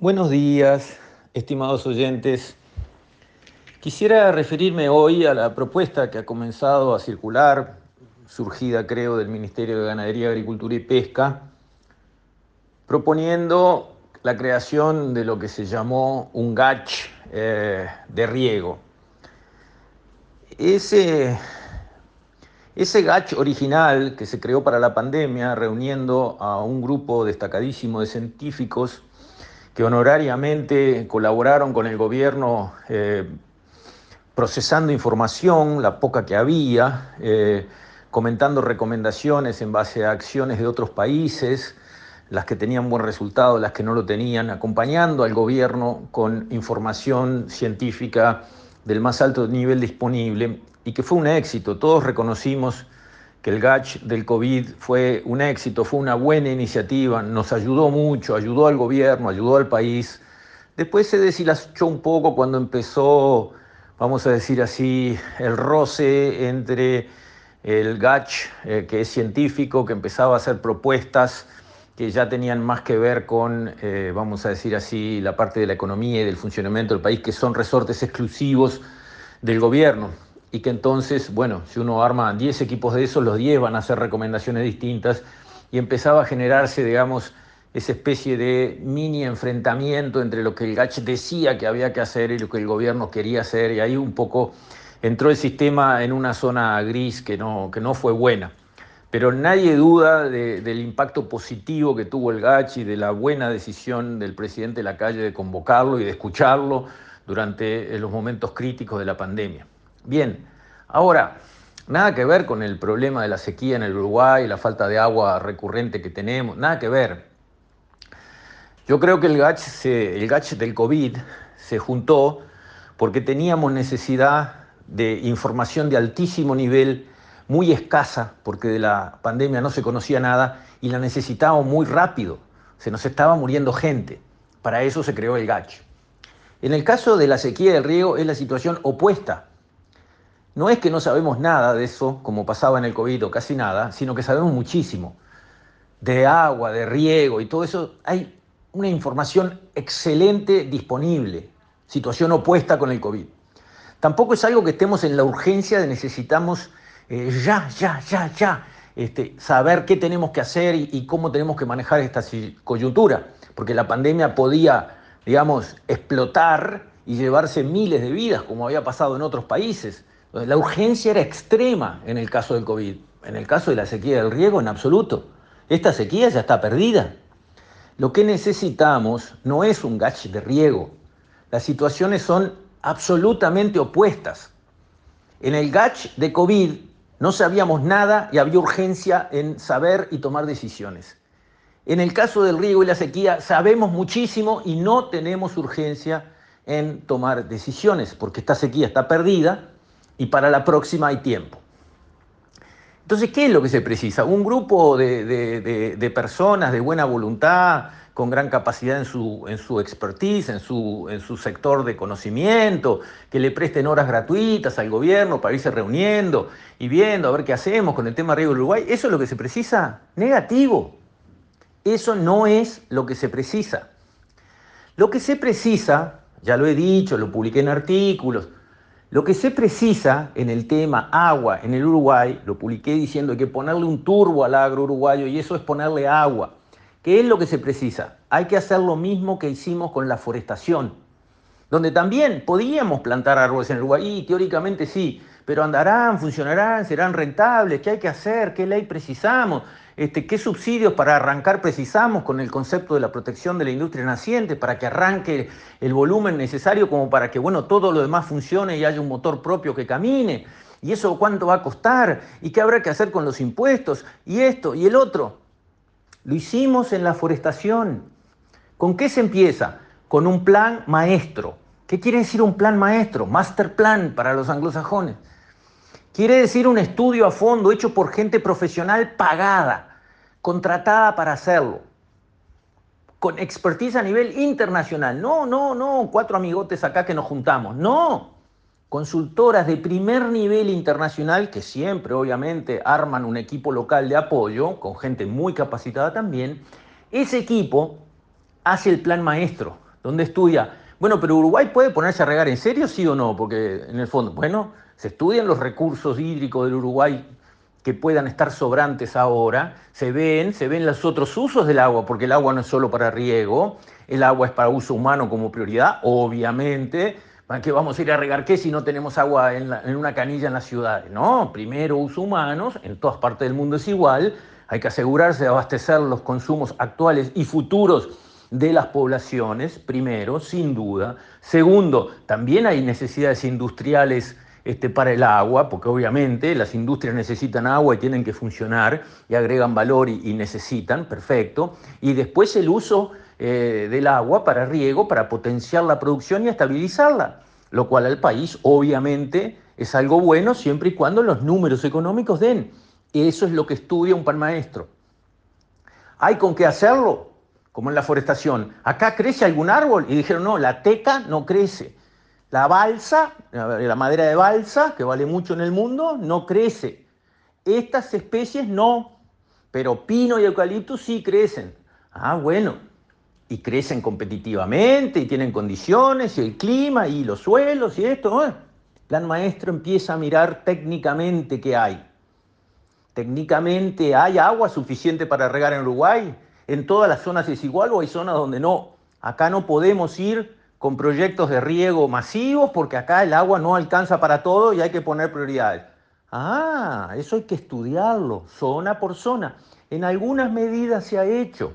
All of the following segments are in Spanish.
Buenos días, estimados oyentes. Quisiera referirme hoy a la propuesta que ha comenzado a circular, surgida creo del Ministerio de Ganadería, Agricultura y Pesca, proponiendo la creación de lo que se llamó un GACH eh, de riego. Ese, ese GACH original que se creó para la pandemia, reuniendo a un grupo destacadísimo de científicos, que honorariamente colaboraron con el gobierno eh, procesando información, la poca que había, eh, comentando recomendaciones en base a acciones de otros países, las que tenían buen resultado, las que no lo tenían, acompañando al gobierno con información científica del más alto nivel disponible y que fue un éxito. Todos reconocimos que el GACH del COVID fue un éxito, fue una buena iniciativa, nos ayudó mucho, ayudó al gobierno, ayudó al país. Después se deshilachó un poco cuando empezó, vamos a decir así, el roce entre el GACH, eh, que es científico, que empezaba a hacer propuestas que ya tenían más que ver con, eh, vamos a decir así, la parte de la economía y del funcionamiento del país, que son resortes exclusivos del gobierno y que entonces, bueno, si uno arma 10 equipos de esos, los 10 van a hacer recomendaciones distintas y empezaba a generarse, digamos, esa especie de mini enfrentamiento entre lo que el GACH decía que había que hacer y lo que el gobierno quería hacer, y ahí un poco entró el sistema en una zona gris que no, que no fue buena. Pero nadie duda del impacto positivo que tuvo el GACH y de la buena decisión del presidente de la calle de convocarlo y de escucharlo durante los momentos críticos de la pandemia. Bien, ahora, nada que ver con el problema de la sequía en el Uruguay, la falta de agua recurrente que tenemos, nada que ver. Yo creo que el GACH, el del COVID se juntó porque teníamos necesidad de información de altísimo nivel, muy escasa, porque de la pandemia no se conocía nada, y la necesitábamos muy rápido. Se nos estaba muriendo gente. Para eso se creó el GACH. En el caso de la sequía del riego es la situación opuesta. No es que no sabemos nada de eso, como pasaba en el COVID o casi nada, sino que sabemos muchísimo. De agua, de riego y todo eso, hay una información excelente disponible, situación opuesta con el COVID. Tampoco es algo que estemos en la urgencia de necesitamos eh, ya, ya, ya, ya, este, saber qué tenemos que hacer y, y cómo tenemos que manejar esta coyuntura, porque la pandemia podía, digamos, explotar y llevarse miles de vidas, como había pasado en otros países. La urgencia era extrema en el caso del COVID. En el caso de la sequía del riego, en absoluto. Esta sequía ya está perdida. Lo que necesitamos no es un GACH de riego. Las situaciones son absolutamente opuestas. En el GACH de COVID no sabíamos nada y había urgencia en saber y tomar decisiones. En el caso del riego y la sequía sabemos muchísimo y no tenemos urgencia en tomar decisiones porque esta sequía está perdida y para la próxima hay tiempo. Entonces, ¿qué es lo que se precisa? Un grupo de, personas de buena voluntad, con gran capacidad en su, en su expertise, en su, en su sector de conocimiento, que le presten horas gratuitas al gobierno para irse reuniendo y viendo a ver qué hacemos con el tema Río Uruguay. ¿Eso es lo que se precisa? Negativo. Eso no es lo que se precisa. Lo que se precisa, ya lo he dicho, lo publiqué en artículos, lo que se precisa en el tema agua en el Uruguay, lo publiqué diciendo que ponerle un turbo al agro uruguayo y eso es ponerle agua. ¿Qué es lo que se precisa? Hay que hacer lo mismo que hicimos con la forestación, donde también podíamos plantar árboles en Uruguay, y teóricamente sí, pero andarán, funcionarán, serán rentables, ¿qué hay que hacer? ¿Qué ley precisamos? Este, ¿Qué subsidios para arrancar precisamos con el concepto de la protección de la industria naciente para que arranque el volumen necesario como para que bueno, todo lo demás funcione y haya un motor propio que camine? ¿Y eso cuánto va a costar? ¿Y qué habrá que hacer con los impuestos? ¿Y esto? ¿Y el otro? Lo hicimos en la forestación. ¿Con qué se empieza? Con un plan maestro. ¿Qué quiere decir un plan maestro? Master plan para los anglosajones. Quiere decir un estudio a fondo hecho por gente profesional pagada contratada para hacerlo, con expertise a nivel internacional. No, no, no, cuatro amigotes acá que nos juntamos. No, consultoras de primer nivel internacional que siempre obviamente arman un equipo local de apoyo, con gente muy capacitada también. Ese equipo hace el plan maestro donde estudia, bueno, pero Uruguay puede ponerse a regar en serio, sí o no, porque en el fondo, bueno, se estudian los recursos hídricos del Uruguay que puedan estar sobrantes ahora, se ven, se ven los otros usos del agua, porque el agua no es solo para riego, el agua es para uso humano como prioridad, obviamente. ¿Para qué vamos a ir a regar qué si no tenemos agua en, una canilla en las ciudades? No, primero uso humanos, en todas partes del mundo es igual, hay que asegurarse de abastecer los consumos actuales y futuros de las poblaciones, primero, sin duda. Segundo, también hay necesidades industriales este, para el agua, porque obviamente las industrias necesitan agua y tienen que funcionar y agregan valor y, necesitan, perfecto. Y después el uso eh, del agua para riego, para potenciar la producción y estabilizarla, lo cual al país obviamente es algo bueno siempre y cuando los números económicos den. Eso es lo que estudia un pan maestro. ¿Hay con qué hacerlo? Como en la forestación. ¿Acá crece algún árbol? Y dijeron, no, la teca no crece. La balsa, la madera de balsa, que vale mucho en el mundo, no crece. Estas especies no, pero pino y eucalipto sí crecen. Ah, bueno, y crecen competitivamente y tienen condiciones y el clima y los suelos y esto. El plan maestro empieza a mirar técnicamente qué hay. Técnicamente, ¿hay agua suficiente para regar en Uruguay? ¿En todas las zonas es igual o hay zonas donde no? Acá no podemos ir con proyectos de riego masivos porque acá el agua no alcanza para todo y hay que poner prioridades. Ah, eso hay que estudiarlo, zona por zona. En algunas medidas se ha hecho.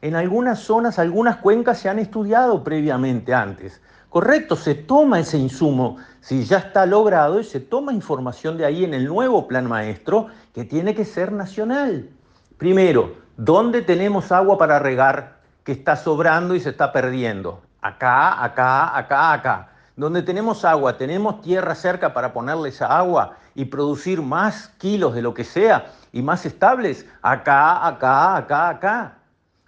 En algunas zonas, algunas cuencas se han estudiado previamente antes. Correcto, se toma ese insumo, si ya está logrado, y se toma información de ahí en el nuevo plan maestro, que tiene que ser nacional. Primero, ¿dónde tenemos agua para regar que está sobrando y se está perdiendo? Acá, acá, acá, acá. Donde tenemos agua, tenemos tierra cerca para ponerle esa agua y producir más kilos de lo que sea y más estables, acá, acá, acá, acá.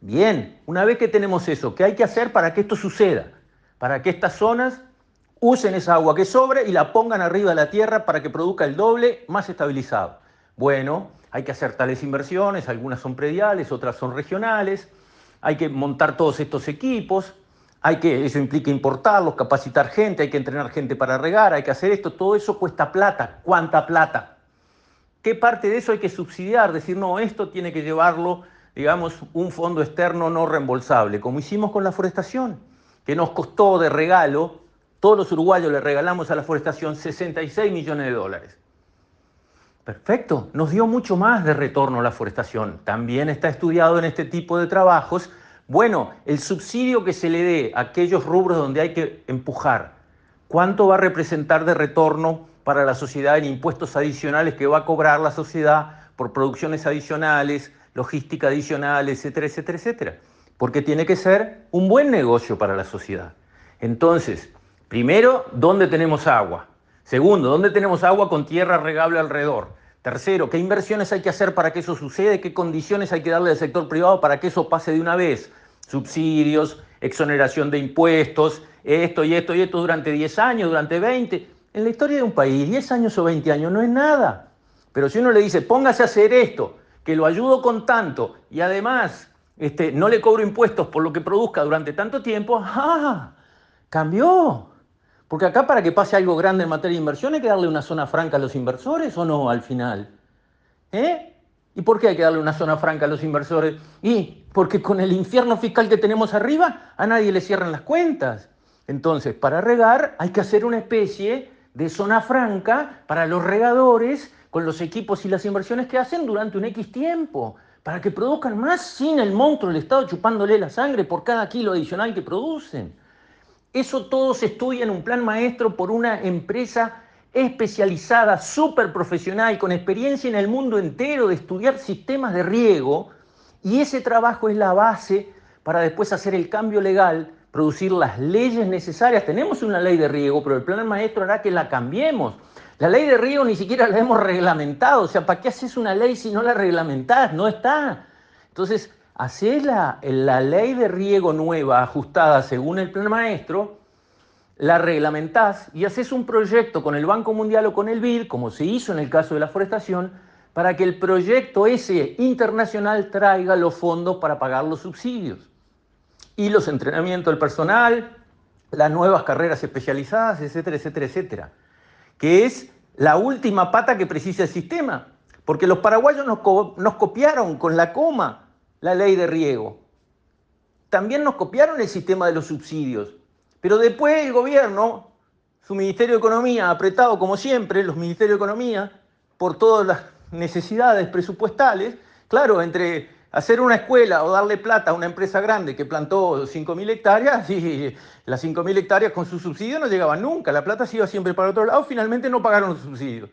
Bien, una vez que tenemos eso, ¿qué hay que hacer para que esto suceda? Para que estas zonas usen esa agua que sobre y la pongan arriba de la tierra para que produzca el doble más estabilizado. Bueno, hay que hacer tales inversiones, algunas son prediales, otras son regionales, hay que montar todos estos equipos, hay que, eso implica importarlos, capacitar gente, hay que entrenar gente para regar, hay que hacer esto, todo eso cuesta plata. ¿Cuánta plata? ¿Qué parte de eso hay que subsidiar? Decir, no, esto tiene que llevarlo, digamos, un fondo externo no reembolsable, como hicimos con la forestación, que nos costó de regalo, todos los uruguayos le regalamos a la forestación 66 millones de dólares. Perfecto, nos dio mucho más de retorno la forestación. También está estudiado en este tipo de trabajos bueno, el subsidio que se le dé a aquellos rubros donde hay que empujar, ¿cuánto va a representar de retorno para la sociedad en impuestos adicionales que va a cobrar la sociedad por producciones adicionales, logística adicional, etcétera, etcétera, etcétera? Porque tiene que ser un buen negocio para la sociedad. Entonces, primero, ¿dónde tenemos agua? Segundo, ¿dónde tenemos agua con tierra regable alrededor? Tercero, ¿qué inversiones hay que hacer para que eso suceda? ¿Qué condiciones hay que darle al sector privado para que eso pase de una vez? Subsidios, exoneración de impuestos, esto y esto y esto durante 10 años, durante 20. En la historia de un país, 10 años o 20 años no es nada. Pero si uno le dice, póngase a hacer esto, que lo ayudo con tanto y además este, no le cobro impuestos por lo que produzca durante tanto tiempo, ¡ah! Cambió. Porque acá para que pase algo grande en materia de inversión hay que darle una zona franca a los inversores o no al final. ¿Eh? ¿Y por qué hay que darle una zona franca a los inversores? Y porque con el infierno fiscal que tenemos arriba a nadie le cierran las cuentas. Entonces, para regar hay que hacer una especie de zona franca para los regadores con los equipos y las inversiones que hacen durante un X tiempo, para que produzcan más sin el monstruo del Estado chupándole la sangre por cada kilo adicional que producen. Eso todo se estudia en un plan maestro por una empresa especializada, súper profesional, con experiencia en el mundo entero de estudiar sistemas de riego, y ese trabajo es la base para después hacer el cambio legal, producir las leyes necesarias. Tenemos una ley de riego, pero el plan maestro hará que la cambiemos. La ley de riego ni siquiera la hemos reglamentado, o sea, ¿para qué haces una ley si no la reglamentás? No está. Entonces, Hacés la, la ley de riego nueva, ajustada según el plan maestro, la reglamentás y haces un proyecto con el Banco Mundial o con el BID, como se hizo en el caso de la forestación, para que el proyecto ese internacional traiga los fondos para pagar los subsidios. y los entrenamientos del personal, las nuevas carreras especializadas, etcétera, etcétera, etcétera, que es la última pata que precisa el sistema, porque los paraguayos nos copiaron con la coma la ley de riego. También nos copiaron el sistema de los subsidios, pero después el gobierno, su Ministerio de Economía, apretado como siempre, los Ministerios de Economía, por todas las necesidades presupuestales, claro, entre hacer una escuela o darle plata a una empresa grande que plantó 5.000 hectáreas y las 5.000 hectáreas con su subsidio no llegaban nunca, la plata se iba siempre para otro lado, finalmente no pagaron los subsidios.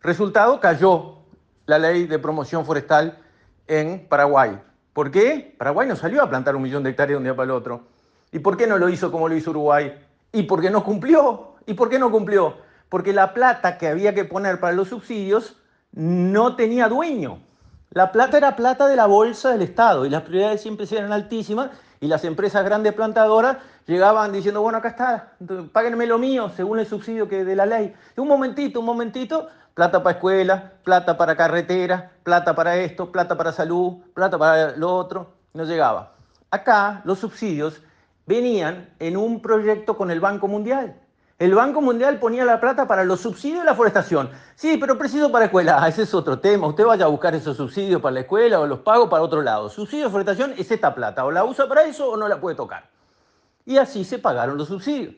Resultado, cayó la ley de promoción forestal en Paraguay. ¿Por qué? Paraguay no salió a plantar un millón de hectáreas de un día para el otro. ¿Y por qué no lo hizo como lo hizo Uruguay? ¿Y por qué no cumplió? ¿Y por qué no cumplió? Porque la plata que había que poner para los subsidios no tenía dueño. La plata era plata de la bolsa del Estado y las prioridades siempre eran altísimas y las empresas grandes plantadoras llegaban diciendo, bueno, acá está, páguenme lo mío según el subsidio que de la ley. un momentito, un momentito, plata para escuela, plata para carretera, plata para esto, plata para salud, plata para lo otro, no llegaba. Acá los subsidios venían en un proyecto con el Banco Mundial. El Banco Mundial ponía la plata para los subsidios de la forestación. Sí, pero preciso para escuela. Ah, ese es otro tema. Usted vaya a buscar esos subsidios para la escuela o los pago para otro lado. Subsidio de forestación es esta plata. O la usa para eso o no la puede tocar. Y así se pagaron los subsidios.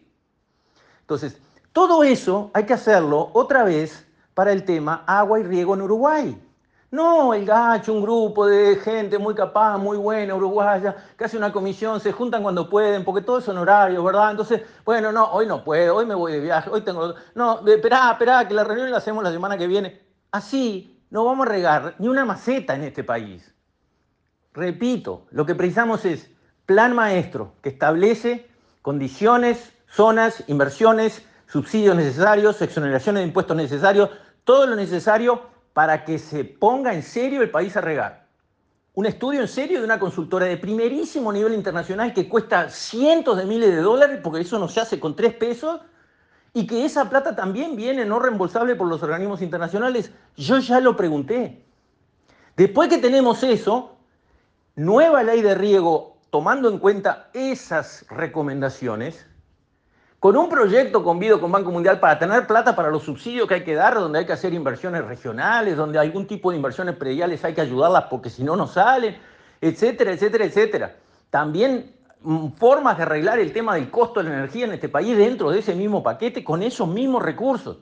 Entonces, todo eso hay que hacerlo otra vez para el tema agua y riego en Uruguay. No, el gacho, un grupo de gente muy capaz, muy buena, uruguaya, que hace una comisión, se juntan cuando pueden, porque todos son horarios, ¿verdad? Entonces, bueno, no, hoy no puedo, hoy me voy de viaje, hoy tengo... No, esperá, esperá, que la reunión la hacemos la semana que viene. Así no vamos a regar ni una maceta en este país. Repito, lo que precisamos es plan maestro que establece condiciones, zonas, inversiones, subsidios necesarios, exoneraciones de impuestos necesarios, todo lo necesario para que se ponga en serio el país a regar. Un estudio en serio de una consultora de primerísimo nivel internacional que cuesta cientos de miles de dólares, porque eso no se hace con tres pesos, y que esa plata también viene no reembolsable por los organismos internacionales. Yo ya lo pregunté. Después que tenemos eso, nueva ley de riego tomando en cuenta esas recomendaciones, con un proyecto convido con Banco Mundial para tener plata para los subsidios que hay que dar, donde hay que hacer inversiones regionales, donde algún tipo de inversiones prediales hay que ayudarlas porque si no, no salen, etcétera, etcétera, etcétera. También mm, formas de arreglar el tema del costo de la energía en este país dentro de ese mismo paquete con esos mismos recursos.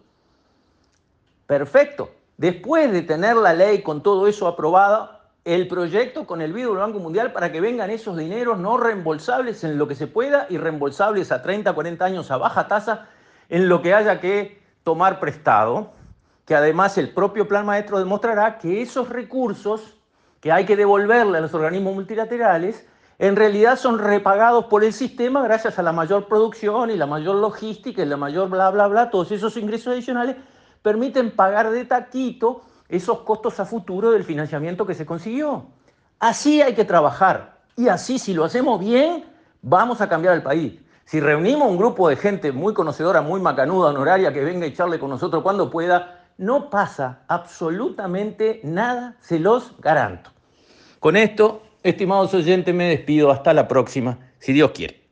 Perfecto. Después de tener la ley con todo eso aprobado, el proyecto con el BID del Banco Mundial para que vengan esos dineros no reembolsables en lo que se pueda y reembolsables a 30, 40 años a baja tasa en lo que haya que tomar prestado, que además el propio plan maestro demostrará que esos recursos que hay que devolverle a los organismos multilaterales en realidad son repagados por el sistema gracias a la mayor producción y la mayor logística y la mayor bla, bla, bla, todos esos ingresos adicionales permiten pagar de taquito esos costos a futuro del financiamiento que se consiguió. Así hay que trabajar y así si lo hacemos bien, vamos a cambiar el país. Si reunimos un grupo de gente muy conocedora, muy macanuda, honoraria, que venga a echarle con nosotros cuando pueda, no pasa absolutamente nada, se los garanto. Con esto, estimados oyentes, me despido. Hasta la próxima, si Dios quiere.